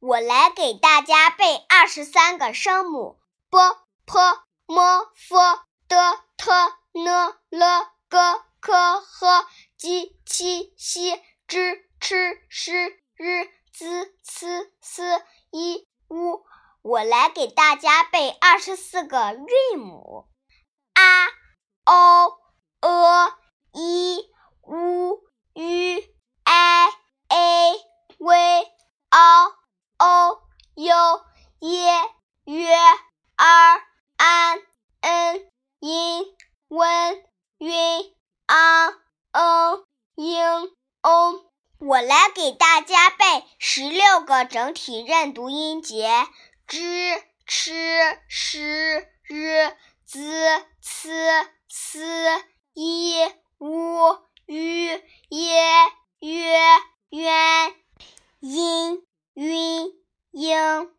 我来给大家背二十三个声母：b、p、m、f、d、t、n、l、g、k、h、j、q、x、j、ch、sh、r、z、c、s、i、u。我来给大家背二十四个韵母：a、o、e、i、u、u、i、a、v、o、o、u、e、ü、r、an、n、in、wen、ün、ang、eng、ing、ong。我来给大家背十六个整体认读音节。zh ch sh r z c s i u ü ye yue yuan 英。